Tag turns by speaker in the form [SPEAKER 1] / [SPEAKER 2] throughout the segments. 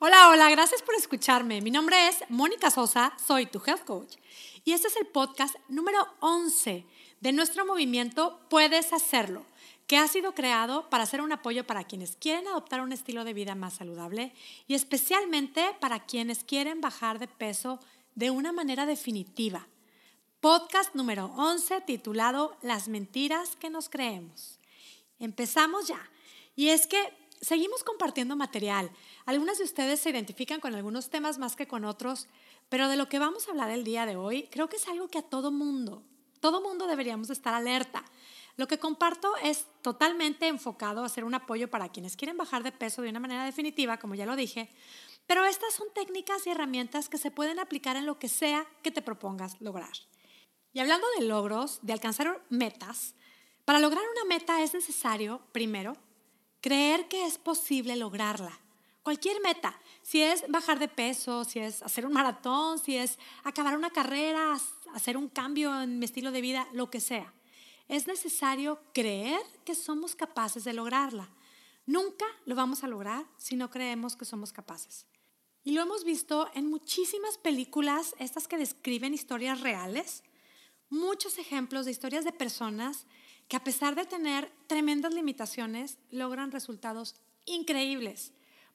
[SPEAKER 1] Hola, hola, gracias por escucharme. Mi nombre es Mónica Sosa, soy tu health coach y este es el podcast número 11 de nuestro movimiento Puedes Hacerlo, que ha sido creado para ser un apoyo para quienes quieren adoptar un estilo de vida más saludable y especialmente para quienes quieren bajar de peso de una manera definitiva. Podcast número 11 titulado Las mentiras que nos creemos. Empezamos ya. Y es que seguimos compartiendo material. Algunas de ustedes se identifican con algunos temas más que con otros, pero de lo que vamos a hablar el día de hoy creo que es algo que a todo mundo, todo mundo deberíamos estar alerta. Lo que comparto es totalmente enfocado a ser un apoyo para quienes quieren bajar de peso de una manera definitiva, como ya lo dije, pero estas son técnicas y herramientas que se pueden aplicar en lo que sea que te propongas lograr. Y hablando de logros, de alcanzar metas, para lograr una meta es necesario, primero, Creer que es posible lograrla. Cualquier meta, si es bajar de peso, si es hacer un maratón, si es acabar una carrera, hacer un cambio en mi estilo de vida, lo que sea. Es necesario creer que somos capaces de lograrla. Nunca lo vamos a lograr si no creemos que somos capaces. Y lo hemos visto en muchísimas películas, estas que describen historias reales, muchos ejemplos de historias de personas que a pesar de tener tremendas limitaciones, logran resultados increíbles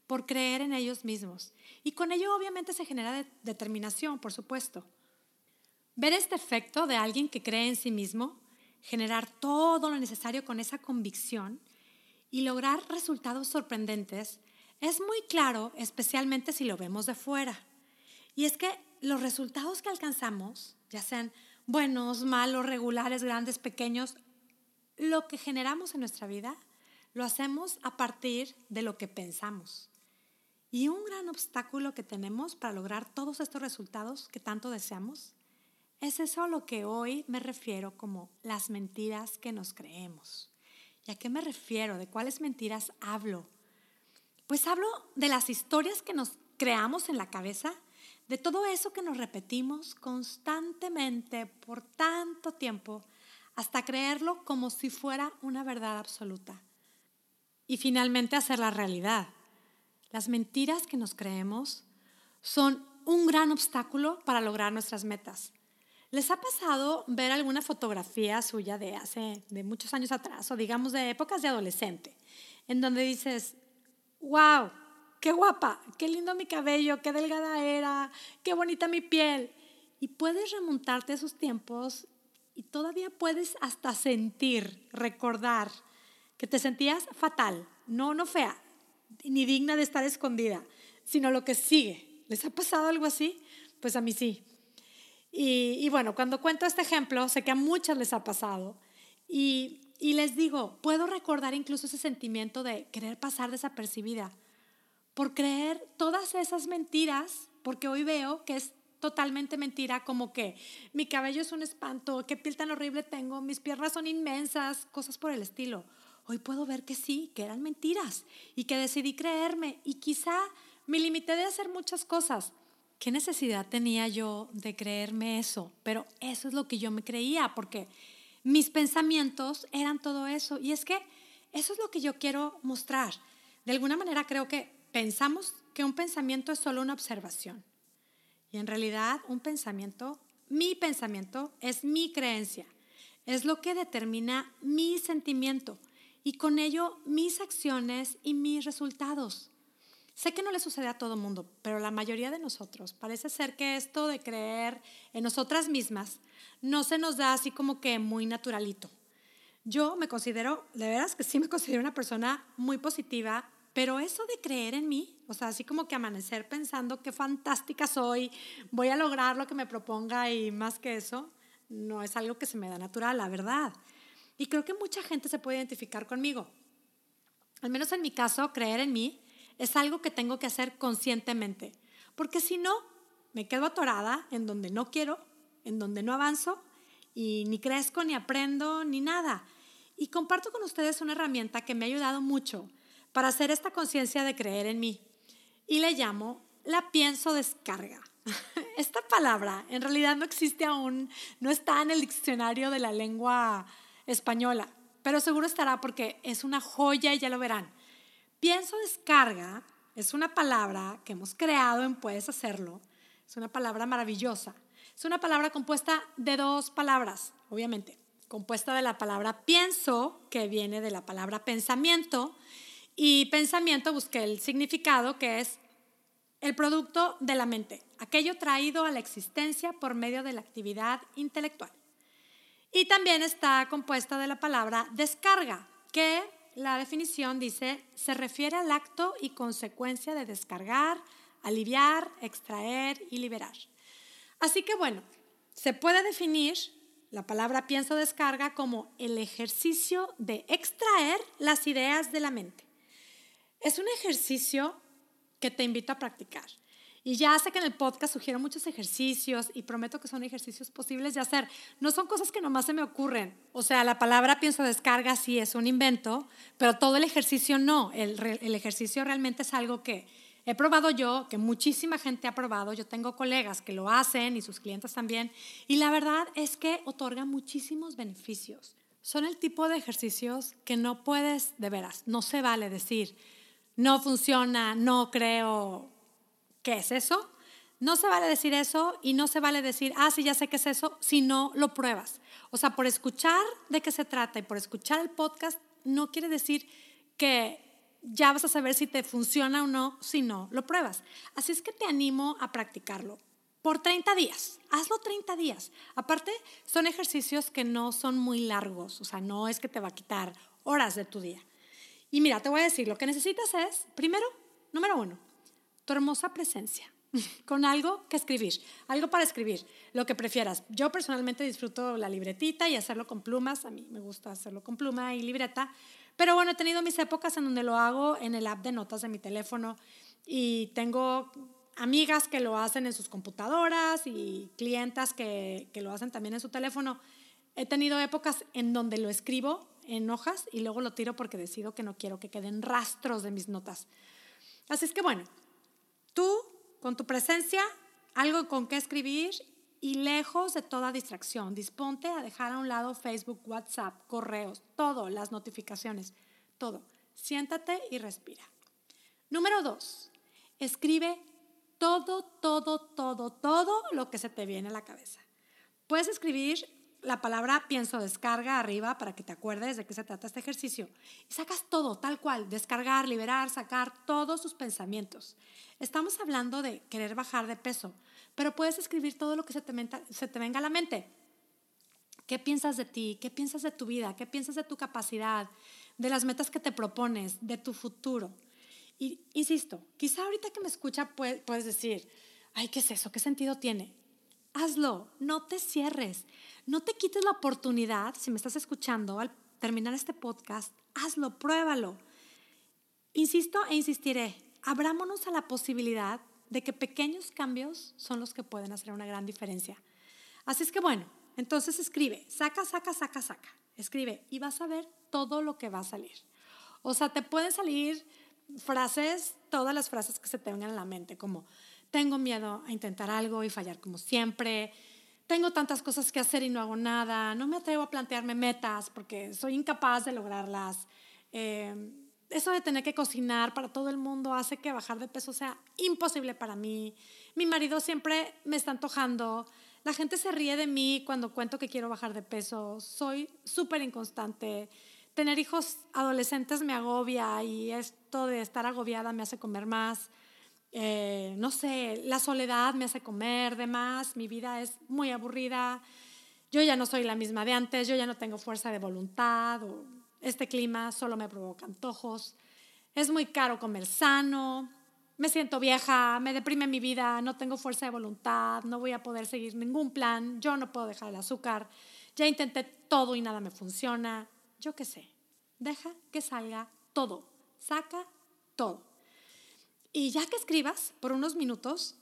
[SPEAKER 1] por creer en ellos mismos. Y con ello obviamente se genera determinación, por supuesto. Ver este efecto de alguien que cree en sí mismo, generar todo lo necesario con esa convicción y lograr resultados sorprendentes es muy claro, especialmente si lo vemos de fuera. Y es que los resultados que alcanzamos, ya sean buenos, malos, regulares, grandes, pequeños, lo que generamos en nuestra vida lo hacemos a partir de lo que pensamos. Y un gran obstáculo que tenemos para lograr todos estos resultados que tanto deseamos es eso a lo que hoy me refiero como las mentiras que nos creemos. ¿Y a qué me refiero? ¿De cuáles mentiras hablo? Pues hablo de las historias que nos creamos en la cabeza, de todo eso que nos repetimos constantemente por tanto tiempo hasta creerlo como si fuera una verdad absoluta. Y finalmente hacerla realidad. Las mentiras que nos creemos son un gran obstáculo para lograr nuestras metas. ¿Les ha pasado ver alguna fotografía suya de hace de muchos años atrás o digamos de épocas de adolescente en donde dices, "Wow, qué guapa, qué lindo mi cabello, qué delgada era, qué bonita mi piel." Y puedes remontarte a esos tiempos y todavía puedes hasta sentir, recordar que te sentías fatal, no, no fea, ni digna de estar escondida, sino lo que sigue. ¿Les ha pasado algo así? Pues a mí sí. Y, bueno, cuando cuento este ejemplo, sé que a muchas les ha pasado. Y les digo, puedo recordar incluso ese sentimiento de querer pasar desapercibida, por creer todas esas mentiras, porque hoy veo que es totalmente mentira, como que mi cabello es un espanto, qué piel tan horrible tengo, mis piernas son inmensas, cosas por el estilo. Hoy puedo ver que sí, que eran mentiras y que decidí creerme y quizá me limité de hacer muchas cosas. ¿Qué necesidad tenía yo de creerme eso? Pero eso es lo que yo me creía, porque mis pensamientos eran todo eso. Y es que eso es lo que yo quiero mostrar. De alguna manera creo que pensamos que un pensamiento es solo una observación. Y en realidad un pensamiento, mi pensamiento es mi creencia, es lo que determina mi sentimiento y con ello mis acciones y mis resultados. Sé que no le sucede a todo mundo, pero la mayoría de nosotros parece ser que esto de creer en nosotras mismas no se nos da así como que muy naturalito. Yo me considero, de veras que sí me considero una persona muy positiva, pero eso de creer en mí, o sea, así como que amanecer pensando qué fantástica soy, voy a lograr lo que me proponga y más que eso, no es algo que se me da natural, la verdad. Y creo que mucha gente se puede identificar conmigo. Al menos en mi caso, creer en mí es algo que tengo que hacer conscientemente, porque si no, me quedo atorada en donde no quiero, en donde no avanzo y ni crezco, ni aprendo, ni nada. Y comparto con ustedes una herramienta que me ha ayudado mucho para hacer esta conciencia de creer en mí. Y le llamo la pienso descarga. Esta palabra en realidad no existe aún, no está en el diccionario de la lengua española, pero seguro estará porque es una joya y ya lo verán. Pienso descarga es una palabra que hemos creado en Puedes Hacerlo. Es una palabra maravillosa. Es una palabra compuesta de dos palabras, obviamente. Compuesta de la palabra pienso, que viene de la palabra pensamiento, y pensamiento busqué el significado que es el producto de la mente, aquello traído a la existencia por medio de la actividad intelectual. Y también está compuesta de la palabra descarga, que la definición dice se refiere al acto y consecuencia de descargar, aliviar, extraer y liberar. Así que bueno, se puede definir la palabra pienso descarga como el ejercicio de extraer las ideas de la mente. Es un ejercicio que te invito a practicar. Y ya sé que en el podcast sugiero muchos ejercicios y prometo que son ejercicios posibles de hacer. No son cosas que nomás se me ocurren. O sea, la palabra pienso descarga sí es un invento, pero todo el ejercicio no. El, el ejercicio realmente es algo que he probado yo, que muchísima gente ha probado. Yo tengo colegas que lo hacen y sus clientes también. Y la verdad es que otorga muchísimos beneficios. Son el tipo de ejercicios que no puedes, de veras, no se vale decir no funciona, no creo, ¿qué es eso? No se vale decir eso y no se vale decir, ah, sí, ya sé qué es eso, si no lo pruebas. O sea, por escuchar de qué se trata y por escuchar el podcast, no quiere decir que ya vas a saber si te funciona o no si no lo pruebas. Así es que te animo a practicarlo por 30 días. Hazlo 30 días. Aparte, son ejercicios que no son muy largos, o sea, no es que te va a quitar horas de tu día. Y mira, te voy a decir, lo que necesitas es, primero, número uno, tu hermosa presencia, con algo que escribir, algo para escribir, lo que prefieras. Yo personalmente disfruto la libretita y hacerlo con plumas, a mí me gusta hacerlo con pluma y libreta, pero bueno, he tenido mis épocas en donde lo hago en el app de notas de mi teléfono y tengo amigas que lo hacen en sus computadoras y clientas que, que lo hacen también en su teléfono. He tenido épocas en donde lo escribo en hojas y luego lo tiro porque decido que no quiero que queden rastros de mis notas. Así es que bueno, tú con tu presencia, algo con qué escribir y lejos de toda distracción, disponte a dejar a un lado Facebook, WhatsApp, correos, todo, las notificaciones, todo. Siéntate y respira. Número dos, escribe todo, todo, todo, todo lo que se te viene a la cabeza. Puedes escribir la palabra pienso descarga arriba para que te acuerdes de qué se trata este ejercicio. Y sacas todo, tal cual, descargar, liberar, sacar todos sus pensamientos. Estamos hablando de querer bajar de peso, pero puedes escribir todo lo que se te, se te venga a la mente. ¿Qué piensas de ti? ¿Qué piensas de tu vida? ¿Qué piensas de tu capacidad? De las metas que te propones, de tu futuro. Y insisto, quizá ahorita que me escucha puedes decir, ay, ¿qué es eso? ¿Qué sentido tiene? Hazlo, no te cierres. No te quites la oportunidad, si me estás escuchando, al terminar este podcast, hazlo, pruébalo. Insisto e insistiré, abrámonos a la posibilidad de que pequeños cambios son los que pueden hacer una gran diferencia. Así es que bueno, entonces escribe, saca, saca, saca, saca, escribe y vas a ver todo lo que va a salir. O sea, te pueden salir frases, todas las frases que se te vengan a la mente, como tengo miedo a intentar algo y fallar como siempre, tengo tantas cosas que hacer y no hago nada, no me atrevo a plantearme metas porque soy incapaz de lograrlas. Eh, eso de tener que cocinar para todo el mundo hace que bajar de peso sea imposible para mí. Mi marido siempre me está antojando. La gente se ríe de mí cuando cuento que quiero bajar de peso. Soy súper inconstante. Tener hijos adolescentes me agobia y esto de estar agobiada me hace comer más. Eh, no sé, la soledad me hace comer de más, mi vida es muy aburrida, yo ya no soy la misma de antes, yo ya no tengo fuerza de voluntad, este clima solo me provoca antojos, es muy caro comer sano, me siento vieja, me deprime mi vida, no tengo fuerza de voluntad, no voy a poder seguir ningún plan, yo no puedo dejar el azúcar, ya intenté todo y nada me funciona, yo qué sé, deja que salga todo, saca todo. Y ya que escribas por unos minutos,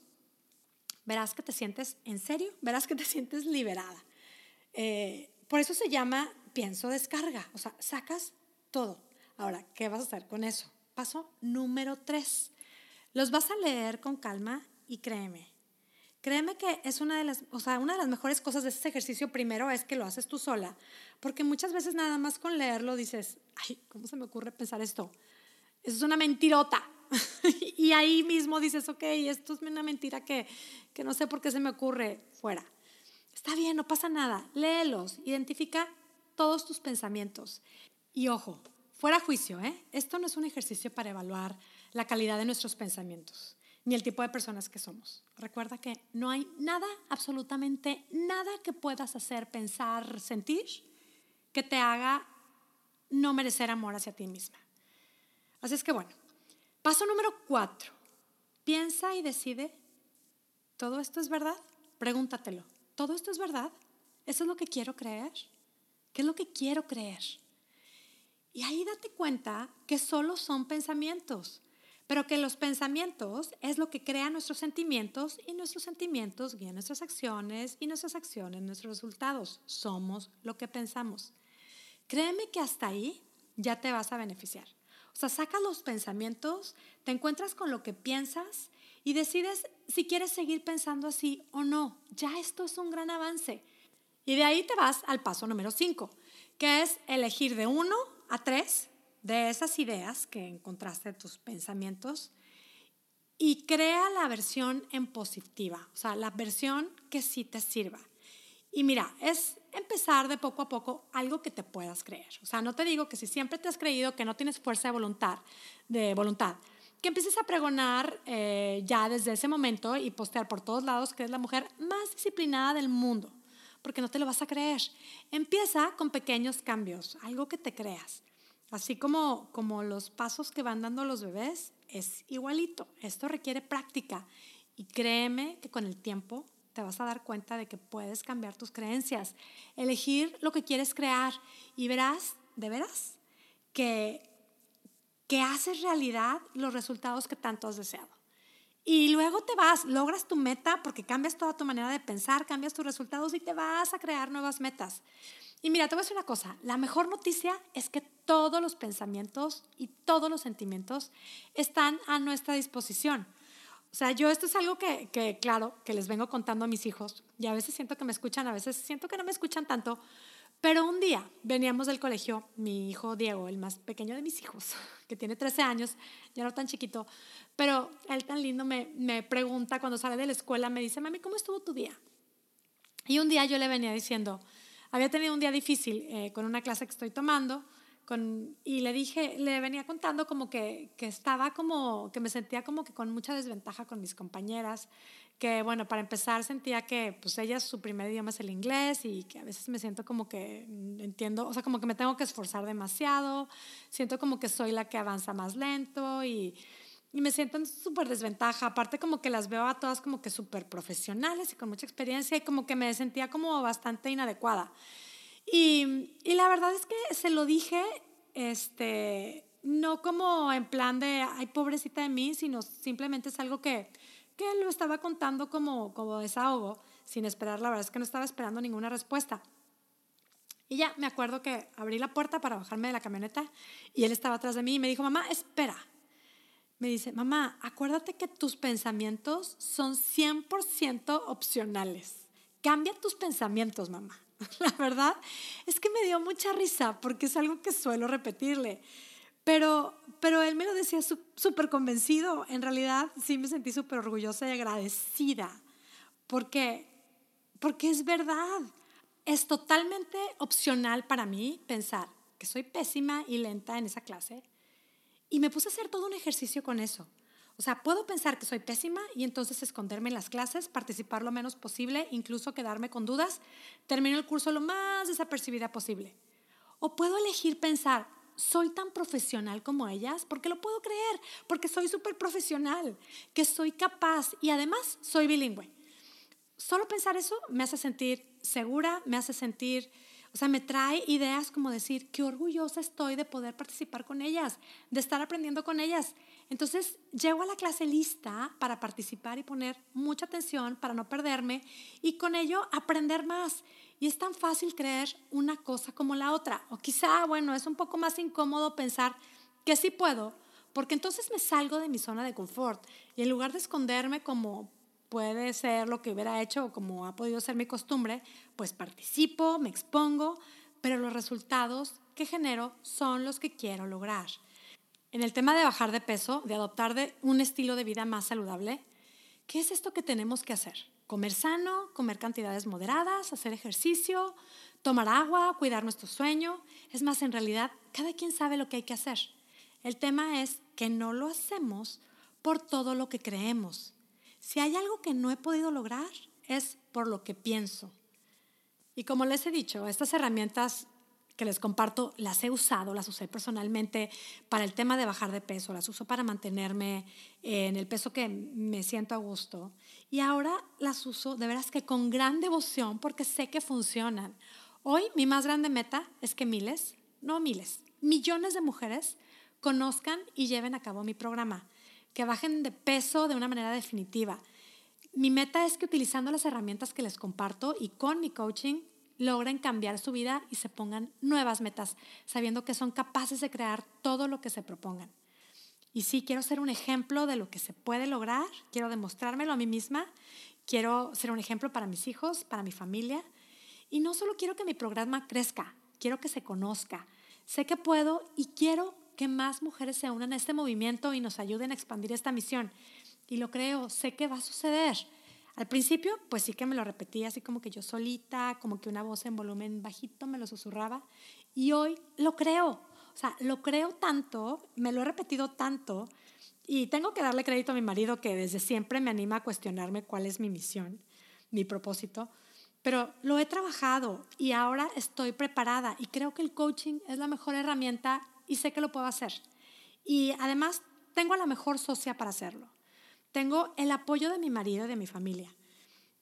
[SPEAKER 1] verás que te sientes en serio, verás que te sientes liberada. Eh, por eso se llama pienso descarga, o sea, sacas todo. Ahora, ¿qué vas a hacer con eso? Paso número tres. Los vas a leer con calma y créeme. Créeme que es una de las, o sea, una de las mejores cosas de ese ejercicio primero es que lo haces tú sola, porque muchas veces nada más con leerlo dices, ay, ¿cómo se me ocurre pensar esto? Es una mentirota, y ahí mismo dices, ok, esto es una mentira que, que no sé por qué se me ocurre fuera. Está bien, no pasa nada. Léelos, identifica todos tus pensamientos. Y ojo, fuera juicio, ¿eh? Esto no es un ejercicio para evaluar la calidad de nuestros pensamientos ni el tipo de personas que somos. Recuerda que no hay nada, absolutamente nada que puedas hacer, pensar, sentir que te haga no merecer amor hacia ti misma. Así es que bueno, paso número cuatro. Piensa y decide, ¿todo esto es verdad? Pregúntatelo, ¿todo esto es verdad? ¿Eso es lo que quiero creer? ¿Qué es lo que quiero creer? Y ahí date cuenta que solo son pensamientos pero que los pensamientos es lo que crea nuestros sentimientos y nuestros sentimientos guían nuestras acciones y nuestras acciones nuestros resultados. Somos lo que pensamos. Créeme que hasta ahí ya te vas a beneficiar. O sea, sacas los pensamientos, te encuentras con lo que piensas y decides si quieres seguir pensando así o no. Ya esto es un gran avance. Y de ahí te vas al paso número 5, que es elegir de 1 a 3 de esas ideas que encontraste de tus pensamientos y crea la versión en positiva, o sea, la versión que sí te sirva. Y mira, es empezar de poco a poco algo que te puedas creer. O sea, no te digo que si siempre te has creído que no tienes fuerza de voluntad, de voluntad que empieces a pregonar eh, ya desde ese momento y postear por todos lados que eres la mujer más disciplinada del mundo, porque no te lo vas a creer. Empieza con pequeños cambios, algo que te creas. Así como, como los pasos que van dando los bebés, es igualito. Esto requiere práctica y créeme que con el tiempo te vas a dar cuenta de que puedes cambiar tus creencias, elegir lo que quieres crear y verás, de veras, que, que haces realidad los resultados que tanto has deseado. Y luego te vas, logras tu meta porque cambias toda tu manera de pensar, cambias tus resultados y te vas a crear nuevas metas. Y mira, te voy a decir una cosa, la mejor noticia es que todos los pensamientos y todos los sentimientos están a nuestra disposición. O sea, yo esto es algo que, que, claro, que les vengo contando a mis hijos y a veces siento que me escuchan, a veces siento que no me escuchan tanto, pero un día veníamos del colegio, mi hijo Diego, el más pequeño de mis hijos, que tiene 13 años, ya no tan chiquito, pero él tan lindo me, me pregunta cuando sale de la escuela, me dice, mami, ¿cómo estuvo tu día? Y un día yo le venía diciendo, había tenido un día difícil eh, con una clase que estoy tomando y le dije, le venía contando como que, que, estaba como, que me sentía como que con mucha desventaja con mis compañeras, que bueno, para empezar sentía que pues ellas su primer idioma es el inglés y que a veces me siento como que entiendo, o sea, como que me tengo que esforzar demasiado, siento como que soy la que avanza más lento y y me siento en súper desventaja. Aparte como que las veo a todas como que súper profesionales y con mucha experiencia y como que me sentía como bastante inadecuada. Y, la verdad es que se lo dije, este, no como en plan de, ay, pobrecita de mí, sino simplemente es algo que, que lo estaba contando como, como desahogo, sin esperar, la verdad es que no estaba esperando ninguna respuesta. Y ya me acuerdo que abrí la puerta para bajarme de la camioneta y él estaba atrás de mí y me dijo, mamá, espera me dice, mamá, acuérdate que tus pensamientos son 100% opcionales. Cambia tus pensamientos, mamá. La verdad es que me dio mucha risa porque es algo que suelo repetirle. Pero, pero él me lo decía súper convencido. En realidad sí me sentí súper orgullosa y agradecida. Porque, porque es verdad. Es totalmente opcional para mí pensar que soy pésima y lenta en esa clase y me puse a hacer todo un ejercicio con eso. O sea, puedo pensar que soy pésima y entonces esconderme en las clases, participar lo menos posible, incluso quedarme con dudas, termino el curso lo más desapercibida posible. O puedo elegir pensar, soy tan profesional como ellas, porque lo puedo creer, porque soy súper profesional, que soy capaz y además soy bilingüe. Solo pensar eso me hace sentir segura, me hace sentir o sea, me trae ideas como decir, qué orgullosa estoy de poder participar con ellas, de estar aprendiendo con ellas. Entonces, llego a la clase lista para participar y poner mucha atención para no perderme y con ello aprender más. Y es tan fácil creer una cosa como la otra. O quizá, bueno, es un poco más incómodo pensar que sí puedo, porque entonces me salgo de mi zona de confort y en lugar de esconderme como puede ser lo que hubiera hecho o como ha podido ser mi costumbre, pues participo, me expongo, pero los resultados que genero son los que quiero lograr. en el tema de bajar de peso, de adoptar un estilo de vida más saludable, ¿qué es esto que tenemos que hacer? Comer sano, comer cantidades moderadas, hacer ejercicio, tomar agua, cuidar nuestro sueño. Es más, en realidad, cada quien sabe lo que hay que hacer. El tema es que no lo hacemos por todo lo que creemos. Si hay algo que no he podido lograr, es por lo que pienso. Y como les he dicho, estas herramientas que les comparto las he usado, las usé personalmente para el tema de bajar de peso, las uso para mantenerme en el peso que me siento a gusto. Y ahora las uso de veras que con gran devoción porque sé que funcionan. Hoy mi más grande meta es que miles, no miles, millones de mujeres conozcan y lleven a cabo mi programa, que bajen de peso de una manera definitiva. Mi meta es que utilizando las herramientas que les comparto y con mi coaching logren cambiar su vida y se pongan nuevas metas, sabiendo que son capaces de crear todo lo que se propongan. Y sí, quiero ser un ejemplo de lo que se puede lograr, quiero demostrármelo a mí misma, quiero ser un ejemplo para mis hijos, para mi familia. Y no solo quiero que mi programa crezca, quiero que se conozca. Sé que puedo y quiero que más mujeres se unan a este movimiento y nos ayuden a expandir esta misión. Y lo creo, sé que va a suceder. Al principio, pues sí que me lo repetía así como que yo solita, como que una voz en volumen bajito me lo susurraba. Y hoy lo creo. O sea, lo creo tanto, me lo he repetido tanto. Y tengo que darle crédito a mi marido que desde siempre me anima a cuestionarme cuál es mi misión, mi propósito. Pero lo he trabajado y ahora estoy preparada y creo que el coaching es la mejor herramienta y sé que lo puedo hacer. Y además tengo a la mejor socia para hacerlo. Tengo el apoyo de mi marido y de mi familia.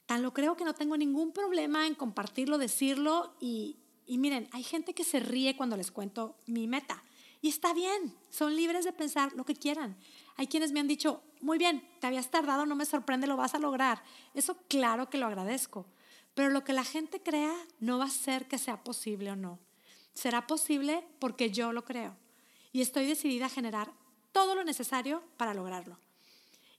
[SPEAKER 1] Tan lo creo que no tengo ningún problema en compartirlo, decirlo y, y miren, hay gente que se ríe cuando les cuento mi meta. Y está bien, son libres de pensar lo que quieran. Hay quienes me han dicho, muy bien, te habías tardado, no me sorprende, lo vas a lograr. Eso claro que lo agradezco. Pero lo que la gente crea no va a ser que sea posible o no. Será posible porque yo lo creo. Y estoy decidida a generar todo lo necesario para lograrlo.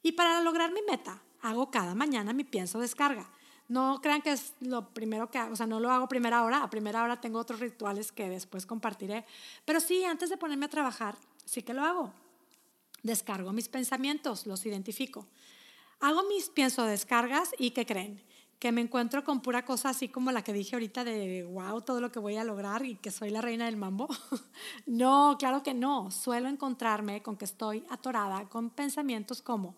[SPEAKER 1] Y para lograr mi meta, hago cada mañana mi pienso descarga. No crean que es lo primero que hago, o sea, no lo hago primera hora, a primera hora tengo otros rituales que después compartiré, pero sí, antes de ponerme a trabajar, sí que lo hago. Descargo mis pensamientos, los identifico. Hago mis pienso descargas y ¿qué creen? Que me encuentro con pura cosa así como la que dije ahorita de wow, todo lo que voy a lograr y que soy la reina del mambo. no, claro que no. Suelo encontrarme con que estoy atorada con pensamientos como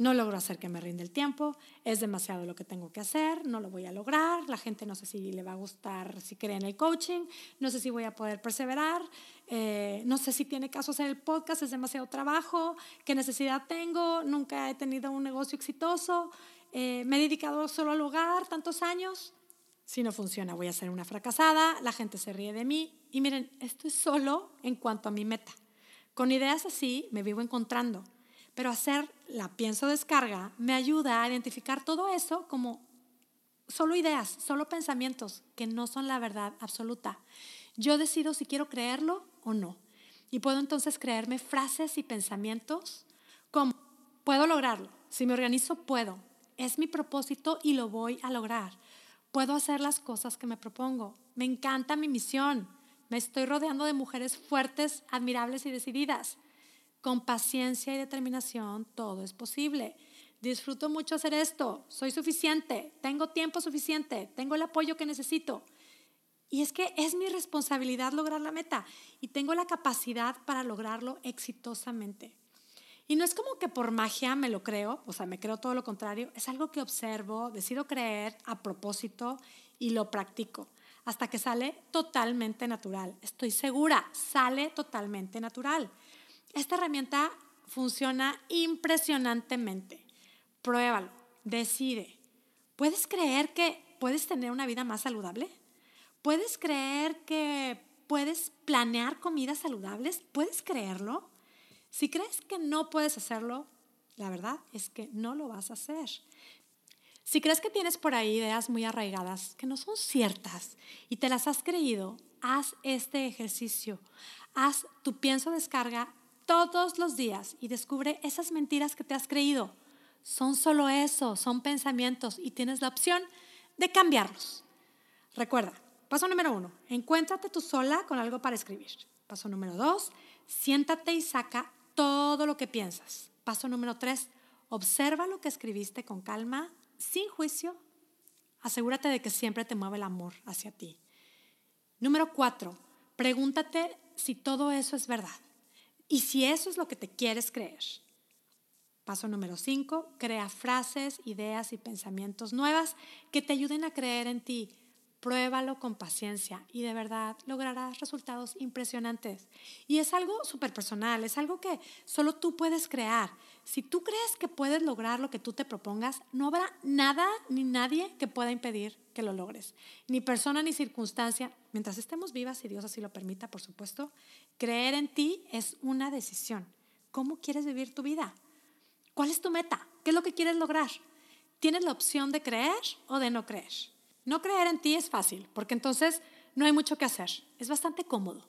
[SPEAKER 1] no logro hacer que me rinde el tiempo, es demasiado lo que tengo que hacer, no lo voy a lograr, la gente no sé si le va a gustar si cree en el coaching, no sé si voy a poder perseverar, eh, no sé si tiene caso hacer el podcast, es demasiado trabajo, qué necesidad tengo, nunca he tenido un negocio exitoso, eh, me he dedicado solo al hogar tantos años, si no funciona voy a ser una fracasada, la gente se ríe de mí y miren, esto es solo en cuanto a mi meta. Con ideas así me vivo encontrando pero hacer la pienso descarga me ayuda a identificar todo eso como solo ideas, solo pensamientos que no son la verdad absoluta. Yo decido si quiero creerlo o no. Y puedo entonces creerme frases y pensamientos como, puedo lograrlo, si me organizo puedo, es mi propósito y lo voy a lograr. Puedo hacer las cosas que me propongo. Me encanta mi misión. Me estoy rodeando de mujeres fuertes, admirables y decididas. Con paciencia y determinación todo es posible. Disfruto mucho hacer esto, soy suficiente, tengo tiempo suficiente, tengo el apoyo que necesito. Y es que es mi responsabilidad lograr la meta y tengo la capacidad para lograrlo exitosamente. Y no es como que por magia me lo creo, o sea, me creo todo lo contrario, es algo que observo, decido creer a propósito y lo practico hasta que sale totalmente natural. Estoy segura, sale totalmente natural. Esta herramienta funciona impresionantemente. Pruébalo, decide. ¿Puedes creer que puedes tener una vida más saludable? ¿Puedes creer que puedes planear comidas saludables? ¿Puedes creerlo? Si crees que no puedes hacerlo, la verdad es que no lo vas a hacer. Si crees que tienes por ahí ideas muy arraigadas que no son ciertas y te las has creído, haz este ejercicio. Haz tu pienso descarga todos los días y descubre esas mentiras que te has creído. Son solo eso, son pensamientos y tienes la opción de cambiarlos. Recuerda, paso número uno, encuéntrate tú sola con algo para escribir. Paso número dos, siéntate y saca todo lo que piensas. Paso número tres, observa lo que escribiste con calma, sin juicio. Asegúrate de que siempre te mueve el amor hacia ti. Número cuatro, pregúntate si todo eso es verdad y si eso es lo que te quieres creer. Paso número cinco, crea frases, ideas y pensamientos nuevas que te ayuden a creer en ti. Pruébalo con paciencia y de verdad lograrás resultados impresionantes. Y es algo súper personal, es algo que solo tú puedes crear. Si tú crees que puedes lograr lo que tú te propongas, no habrá nada ni nadie que pueda impedir que lo logres. Ni persona ni circunstancia, mientras estemos vivas, y Dios así lo permita, por supuesto, creer en ti es una decisión. ¿Cómo quieres vivir tu vida? ¿Cuál es tu meta? ¿Qué es lo que quieres lograr? Tienes la opción de creer o de no creer. No creer en ti es fácil, porque entonces no hay mucho que hacer. Es bastante cómodo.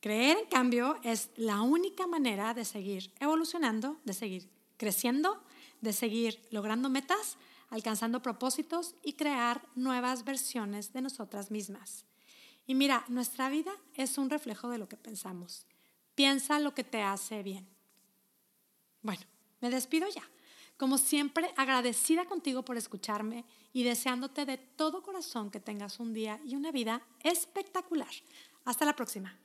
[SPEAKER 1] Creer, en cambio, es la única manera de seguir evolucionando, de seguir creciendo, de seguir logrando metas, alcanzando propósitos y crear nuevas versiones de nosotras mismas. Y mira, nuestra vida es un reflejo de lo que pensamos. Piensa lo que te hace bien. Bueno, me despido ya. Como siempre, agradecida contigo por escucharme y deseándote de todo corazón que tengas un día y una vida espectacular. Hasta la próxima.